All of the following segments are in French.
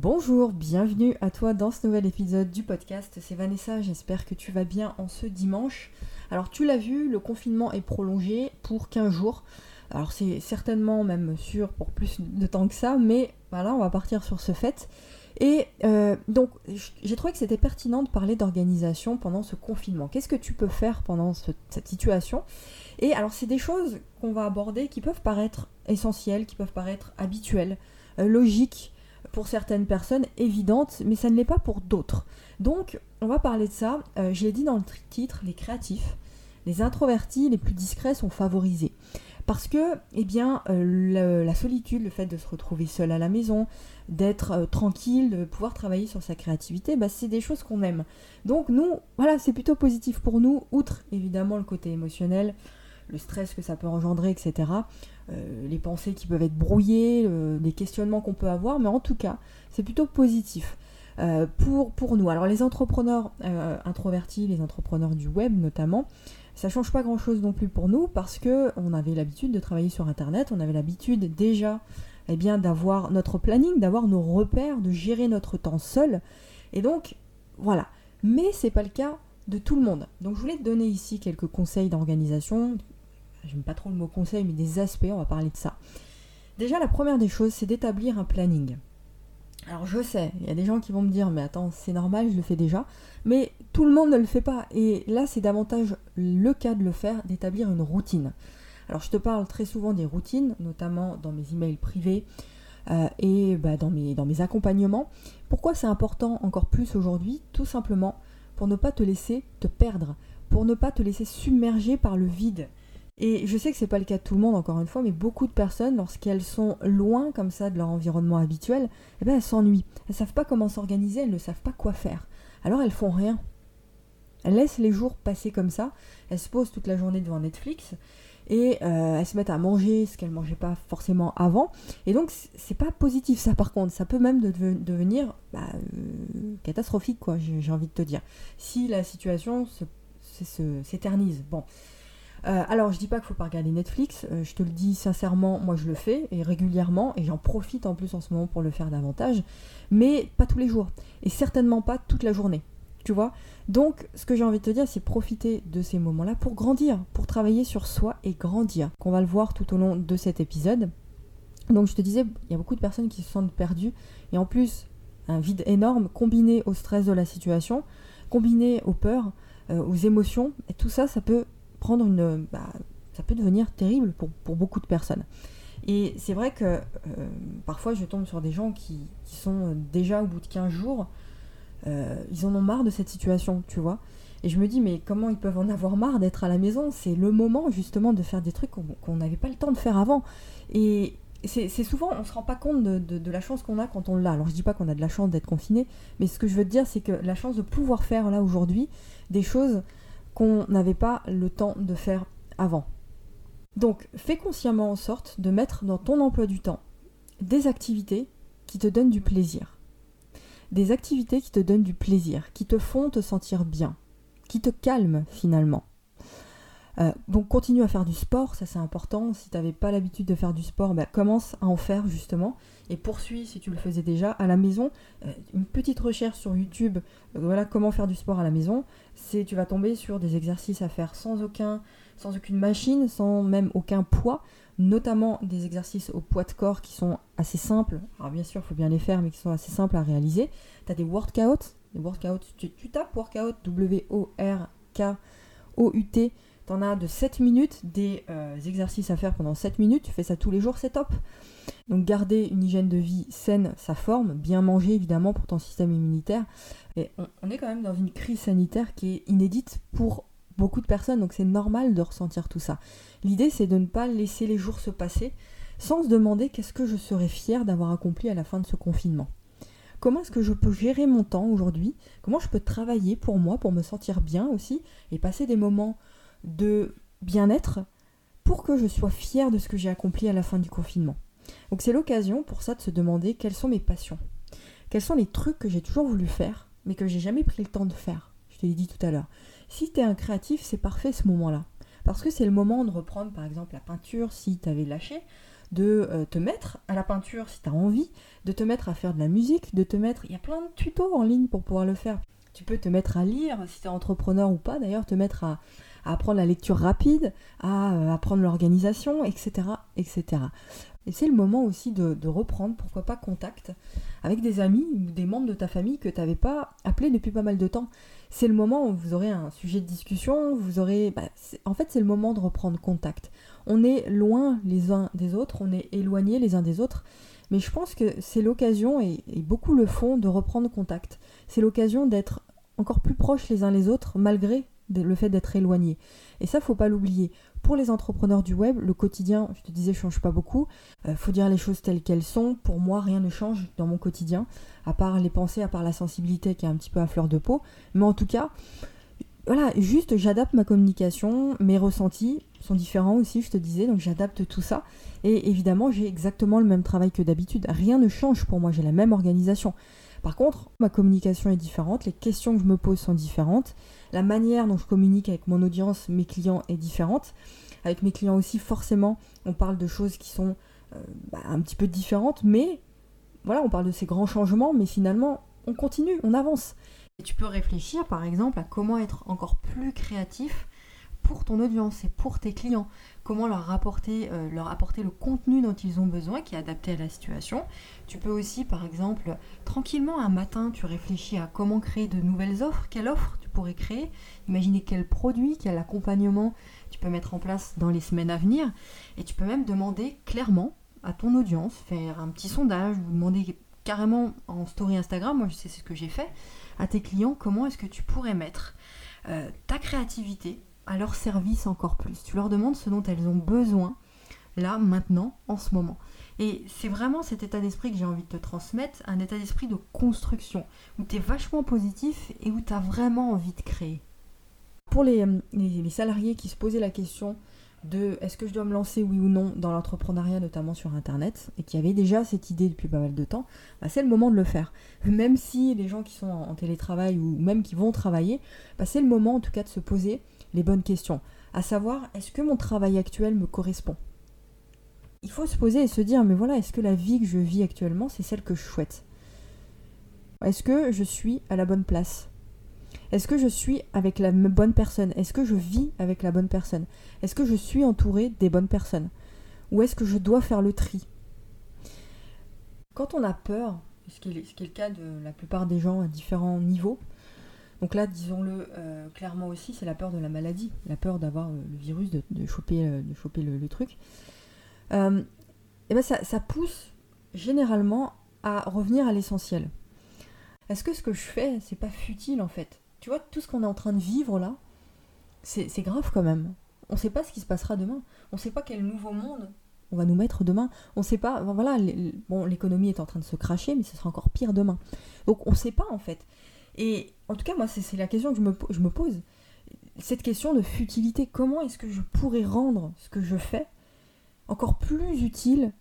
Bonjour, bienvenue à toi dans ce nouvel épisode du podcast. C'est Vanessa, j'espère que tu vas bien en ce dimanche. Alors tu l'as vu, le confinement est prolongé pour 15 jours. Alors c'est certainement même sûr pour plus de temps que ça, mais voilà, on va partir sur ce fait. Et euh, donc j'ai trouvé que c'était pertinent de parler d'organisation pendant ce confinement. Qu'est-ce que tu peux faire pendant cette situation? Et alors c'est des choses qu'on va aborder qui peuvent paraître essentielles, qui peuvent paraître habituelles, euh, logiques pour certaines personnes évidente, mais ça ne l'est pas pour d'autres. Donc, on va parler de ça. Euh, je l'ai dit dans le titre, les créatifs, les introvertis, les plus discrets sont favorisés. Parce que, eh bien, euh, la solitude, le fait de se retrouver seul à la maison, d'être euh, tranquille, de pouvoir travailler sur sa créativité, bah, c'est des choses qu'on aime. Donc, nous, voilà, c'est plutôt positif pour nous, outre évidemment le côté émotionnel, le stress que ça peut engendrer, etc. Euh, les pensées qui peuvent être brouillées, les questionnements qu'on peut avoir, mais en tout cas, c'est plutôt positif. Euh, pour, nous. Alors les entrepreneurs euh, introvertis, les entrepreneurs du web notamment, ça change pas grand chose non plus pour nous parce que on avait l'habitude de travailler sur internet, on avait l'habitude déjà eh bien d'avoir notre planning, d'avoir nos repères, de gérer notre temps seul. Et donc voilà. Mais c'est pas le cas de tout le monde. Donc je voulais te donner ici quelques conseils d'organisation, j'aime pas trop le mot conseil, mais des aspects, on va parler de ça. Déjà, la première des choses, c'est d'établir un planning. Alors je sais, il y a des gens qui vont me dire, mais attends, c'est normal, je le fais déjà. Mais tout le monde ne le fait pas. Et là, c'est davantage le cas de le faire, d'établir une routine. Alors je te parle très souvent des routines, notamment dans mes emails privés euh, et bah, dans, mes, dans mes accompagnements. Pourquoi c'est important encore plus aujourd'hui? Tout simplement pour ne pas te laisser te perdre, pour ne pas te laisser submerger par le vide. Et je sais que c'est pas le cas de tout le monde, encore une fois, mais beaucoup de personnes, lorsqu'elles sont loin comme ça de leur environnement habituel, eh ben elles s'ennuient. Elles savent pas comment s'organiser, elles ne savent pas quoi faire. Alors elles font rien. Elles laissent les jours passer comme ça. Elles se posent toute la journée devant Netflix et euh, elles se mettent à manger ce qu'elles mangeaient pas forcément avant. Et donc c'est pas positif ça par contre. Ça peut même devenir bah, euh, catastrophique quoi. J'ai envie de te dire. Si la situation s'éternise. Bon. Euh, alors, je dis pas qu'il faut pas regarder Netflix, euh, je te le dis sincèrement, moi je le fais et régulièrement et j'en profite en plus en ce moment pour le faire davantage, mais pas tous les jours et certainement pas toute la journée. Tu vois Donc, ce que j'ai envie de te dire, c'est profiter de ces moments-là pour grandir, pour travailler sur soi et grandir. Qu'on va le voir tout au long de cet épisode. Donc, je te disais, il y a beaucoup de personnes qui se sentent perdues et en plus, un vide énorme combiné au stress de la situation, combiné aux peurs, euh, aux émotions, et tout ça, ça peut prendre une. Bah, ça peut devenir terrible pour, beaucoup de personnes. Et c'est vrai que euh, parfois je tombe sur des gens qui, sont déjà au bout de 15 jours, euh, ils en ont marre de cette situation, tu vois. Et je me dis, mais comment ils peuvent en avoir marre d'être à la maison? C'est le moment justement de faire des trucs qu'on n'avait pas le temps de faire avant. Et c'est souvent, on ne se rend pas compte de, de la chance qu'on a quand on l'a. Alors je dis pas qu'on a de la chance d'être confiné, mais ce que je veux te dire, c'est que la chance de pouvoir faire là aujourd'hui des choses qu'on n'avait pas le temps de faire avant. Donc fais consciemment en sorte de mettre dans ton emploi du temps des activités qui te donnent du plaisir. Des activités qui te donnent du plaisir, qui te font te sentir bien, qui te calment finalement. Euh, donc continue à faire du sport, ça c'est important. Si tu n'avais pas l'habitude de faire du sport, bah, commence à en faire justement. Et poursuis si tu le faisais déjà à la maison. Euh, une petite recherche sur YouTube, euh, voilà comment faire du sport à la maison. C'est tu vas tomber sur des exercices à faire sans aucun, sans aucune machine, sans même aucun poids, notamment des exercices au poids de corps qui sont assez simples. Alors bien sûr, il faut bien les faire, mais qui sont assez simples à réaliser. Tu as des workouts, des workouts, tu, tapes workout W-O-R-K-O-U-T T'en as de 7 minutes, des euh, exercices à faire pendant 7 minutes, tu fais ça tous les jours, c'est top. Donc garder une hygiène de vie saine, sa forme, bien manger évidemment pour ton système immunitaire. Et on, est quand même dans une crise sanitaire qui est inédite pour beaucoup de personnes, donc c'est normal de ressentir tout ça. L'idée c'est de ne pas laisser les jours se passer sans se demander qu'est-ce que je serais fier d'avoir accompli à la fin de ce confinement. Comment est-ce que je peux gérer mon temps aujourd'hui? Comment je peux travailler pour moi, pour me sentir bien aussi, et passer des moments de bien-être pour que je sois fière de ce que j'ai accompli à la fin du confinement. Donc c'est l'occasion pour ça de se demander quelles sont mes passions. Quels sont les trucs que j'ai toujours voulu faire, mais que j'ai jamais pris le temps de faire. Je te l'ai dit tout à l'heure. Si tu es un créatif, c'est parfait ce moment-là. Parce que c'est le moment de reprendre par exemple la peinture si tu avais lâché, de euh, te mettre à la peinture si tu as envie, de te mettre à faire de la musique, de te mettre... Il y a plein de tutos en ligne pour pouvoir le faire. Tu peux te mettre à lire, si tu es entrepreneur ou pas d'ailleurs, te mettre à, apprendre la lecture rapide, à euh, apprendre l'organisation, etc., etc. Et c'est le moment aussi de, reprendre, pourquoi pas, contact avec des amis ou des membres de ta famille que tu n'avais pas appelé depuis pas mal de temps. C'est le moment où vous aurez un sujet de discussion, vous aurez... Bah, en fait, c'est le moment de reprendre contact. On est loin les uns des autres, on est éloignés les uns des autres, mais je pense que c'est l'occasion, et, et beaucoup le font, de reprendre contact. C'est l'occasion d'être encore plus proches les uns les autres, malgré le fait d'être éloigné. Et ça, faut pas l'oublier. Pour les entrepreneurs du web, le quotidien, je te disais, change pas beaucoup. Euh, faut dire les choses telles qu'elles sont. Pour moi, rien ne change dans mon quotidien, à part les pensées, à part la sensibilité qui est un petit peu à fleur de peau. Mais en tout cas, voilà, juste j'adapte ma communication, mes ressentis sont différents aussi, je te disais, donc j'adapte tout ça. Et évidemment, j'ai exactement le même travail que d'habitude. Rien ne change pour moi, j'ai la même organisation. Par contre, ma communication est différente, les questions que je me pose sont différentes, la manière dont je communique avec mon audience, mes clients est différente. Avec mes clients aussi, forcément, on parle de choses qui sont euh, bah, un petit peu différentes, mais voilà, on parle de ces grands changements, mais finalement, on continue, on avance. Et tu peux réfléchir, par exemple, à comment être encore plus créatif pour ton audience et pour tes clients. Comment leur apporter, euh, leur apporter le contenu dont ils ont besoin qui est adapté à la situation. Tu peux aussi, par exemple, tranquillement un matin, tu réfléchis à comment créer de nouvelles offres. Quelle offre tu pourrais créer? Imaginer quel produit, quel accompagnement tu peux mettre en place dans les semaines à venir. Et tu peux même demander clairement à ton audience, faire un petit sondage, ou demander carrément en story Instagram, moi je sais ce que j'ai fait, à tes clients comment est-ce que tu pourrais mettre euh, ta créativité à leur service encore plus. Tu leur demandes ce dont elles ont besoin, là, maintenant, en ce moment. Et c'est vraiment cet état d'esprit que j'ai envie de te transmettre, un état d'esprit de construction, où tu es vachement positif et où tu as vraiment envie de créer. Pour les, les, salariés qui se posaient la question de est-ce que je dois me lancer oui ou non dans l'entrepreneuriat, notamment sur Internet, et qui avaient déjà cette idée depuis pas mal de temps, bah, c'est le moment de le faire. Même si les gens qui sont en, télétravail ou même qui vont travailler, bah, c'est le moment en tout cas de se poser les bonnes questions. À savoir, est-ce que mon travail actuel me correspond? Il faut se poser et se dire, mais voilà, est-ce que la vie que je vis actuellement, c'est celle que je souhaite? Est-ce que je suis à la bonne place? Est-ce que je suis avec la bonne personne? Est-ce que je vis avec la bonne personne? Est-ce que je suis entouré des bonnes personnes? Ou est-ce que je dois faire le tri? Quand on a peur, ce qui, est, ce qui est le cas de la plupart des gens à différents niveaux, donc là, disons-le euh, clairement aussi, c'est la peur de la maladie, la peur d'avoir euh, le virus, de, choper, euh, choper le, truc. et ben ça, ça, pousse généralement à revenir à l'essentiel. Est-ce que ce que je fais, c'est pas futile en fait? Tu vois, tout ce qu'on est en train de vivre là, c'est grave quand même. On ne sait pas ce qui se passera demain. On ne sait pas quel nouveau monde on va nous mettre demain. On ne sait pas. Voilà, bon, l'économie est en train de se cracher, mais ce sera encore pire demain. Donc on ne sait pas en fait. Et en tout cas, moi, c'est la question que je me, pose. Cette question de futilité, comment est-ce que je pourrais rendre ce que je fais encore plus utile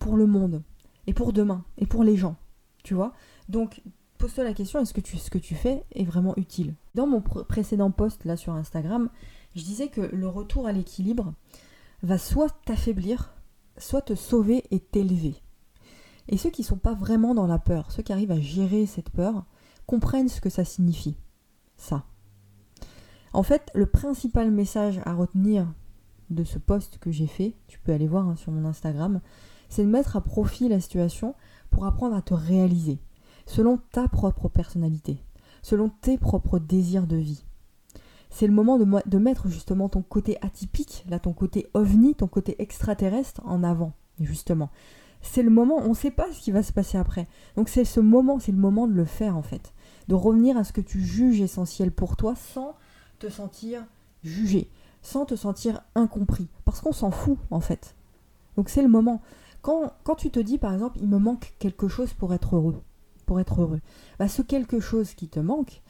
pour le monde et pour demain et pour les gens, tu vois? Donc, pose-toi la question, est-ce que ce que tu fais est vraiment utile? Dans mon précédent post là sur Instagram, je disais que le retour à l'équilibre va soit t'affaiblir, soit te sauver et t'élever. Et ceux qui ne sont pas vraiment dans la peur, ceux qui arrivent à gérer cette peur, comprennent ce que ça signifie. Ça. En fait, le principal message à retenir de ce post que j'ai fait, tu peux aller voir hein, sur mon Instagram, c'est de mettre à profit la situation pour apprendre à te réaliser, selon ta propre personnalité, selon tes propres désirs de vie. C'est le moment de, de, mettre justement ton côté atypique, là ton côté ovni, ton côté extraterrestre en avant, justement. C'est le moment, on ne sait pas ce qui va se passer après. Donc c'est ce moment, c'est le moment de le faire en fait de revenir à ce que tu juges essentiel pour toi sans te sentir jugé, sans te sentir incompris. Parce qu'on s'en fout en fait. Donc c'est le moment. Quand, quand, tu te dis par exemple, il me manque quelque chose pour être heureux, pour être heureux, bah, ce quelque chose qui te manque,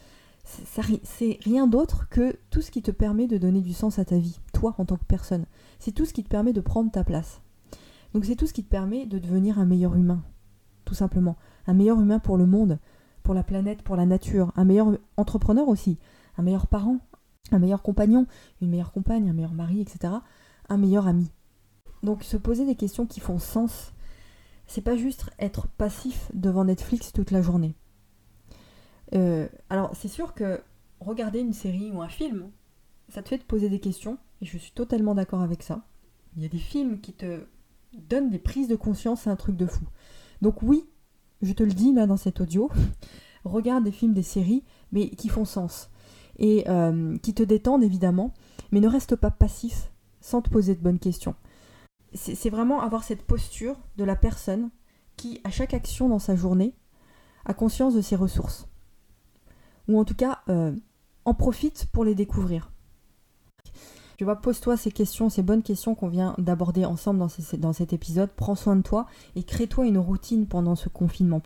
c'est rien d'autre que tout ce qui te permet de donner du sens à ta vie, toi en tant que personne. C'est tout ce qui te permet de prendre ta place. Donc c'est tout ce qui te permet de devenir un meilleur humain, tout simplement. Un meilleur humain pour le monde, pour la planète, pour la nature, un meilleur entrepreneur aussi, un meilleur parent, un meilleur compagnon, une meilleure compagne, un meilleur mari, etc., un meilleur ami. Donc se poser des questions qui font sens, c'est pas juste être passif devant Netflix toute la journée. Euh, alors c'est sûr que regarder une série ou un film, ça te fait te poser des questions, et je suis totalement d'accord avec ça. Il y a des films qui te donnent des prises de conscience, c'est un truc de fou. Donc oui, je te le dis là dans cet audio, regarde des films, des séries, mais qui font sens, et euh, qui te détendent évidemment, mais ne reste pas passif sans te poser de bonnes questions c'est vraiment avoir cette posture de la personne qui, à chaque action dans sa journée, a conscience de ses ressources. Ou en tout cas, euh, en profite pour les découvrir. Tu vois, pose-toi ces questions, ces bonnes questions qu'on vient d'aborder ensemble dans, cet épisode. Prends soin de toi et crée-toi une routine pendant ce confinement.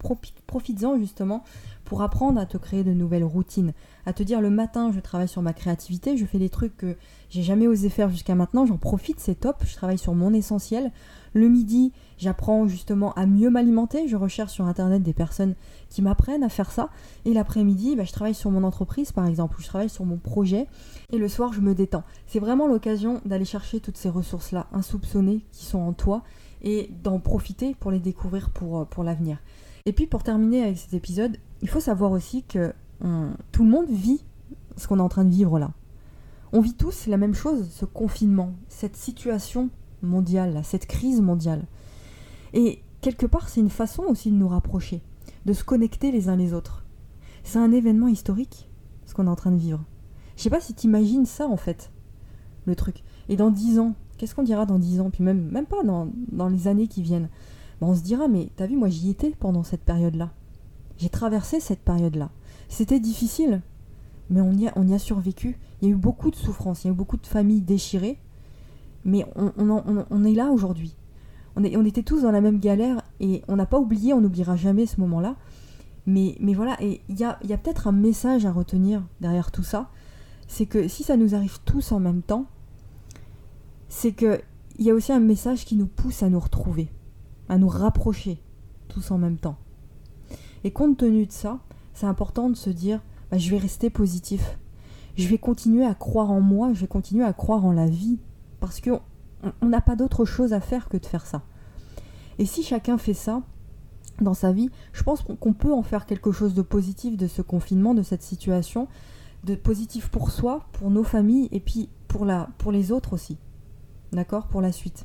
Profites-en justement pour apprendre à te créer de nouvelles routines. À te dire le matin, je travaille sur ma créativité, je fais des trucs que j'ai jamais osé faire jusqu'à maintenant, j'en profite, c'est top, je travaille sur mon essentiel. Le midi, j'apprends justement à mieux m'alimenter, je recherche sur internet des personnes qui m'apprennent à faire ça. Et l'après-midi, bah, je travaille sur mon entreprise par exemple, ou je travaille sur mon projet. Et le soir, je me détends. C'est vraiment l'occasion d'aller chercher toutes ces ressources-là insoupçonnées qui sont en toi et d'en profiter pour les découvrir pour, euh, pour l'avenir. Et puis pour terminer avec cet épisode, il faut savoir aussi que tout le monde vit ce qu'on est en train de vivre là. On vit tous la même chose, ce confinement, cette situation mondiale, cette crise mondiale. Et quelque part, c'est une façon aussi de nous rapprocher, de se connecter les uns les autres. C'est un événement historique, ce qu'on est en train de vivre. Je sais pas si tu imagines ça en fait, le truc. Et dans dix ans, qu'est-ce qu'on dira dans dix ans? Puis même, même pas dans, dans les années qui viennent. Ben, on se dira, mais t'as vu, moi j'y étais pendant cette période-là. J'ai traversé cette période-là. C'était difficile, mais on y, a, on y a survécu. Il y a eu beaucoup de souffrances, il y a eu beaucoup de familles déchirées, mais on, est là aujourd'hui. On, était tous dans la même galère et on n'a pas oublié, on n'oubliera jamais ce moment-là. Mais, voilà, et il y a, peut-être un message à retenir derrière tout ça. C'est que si ça nous arrive tous en même temps, c'est qu'il y a aussi un message qui nous pousse à nous retrouver, à nous rapprocher tous en même temps. Et compte tenu de ça, c'est important de se dire, bah, je vais rester positif. Je vais continuer à croire en moi, je vais continuer à croire en la vie, parce qu'on n'a pas d'autre chose à faire que de faire ça. Et si chacun fait ça dans sa vie, je pense qu'on peut en faire quelque chose de positif de ce confinement, de cette situation, de positif pour soi, pour nos familles et puis pour, la, pour les autres aussi. D'accord? Pour la suite.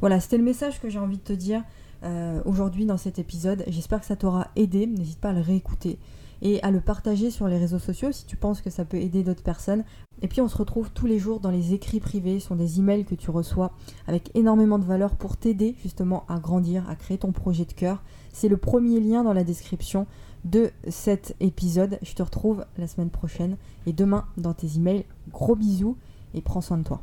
Voilà, c'était le message que j'ai envie de te dire euh, aujourd'hui dans cet épisode. J'espère que ça t'aura aidé. N'hésite pas à le réécouter et à le partager sur les réseaux sociaux si tu penses que ça peut aider d'autres personnes. Et puis on se retrouve tous les jours dans les écrits privés, ce sont des emails que tu reçois avec énormément de valeur pour t'aider justement à grandir, à créer ton projet de cœur. C'est le premier lien dans la description de cet épisode. Je te retrouve la semaine prochaine et demain dans tes emails. Gros bisous et prends soin de toi.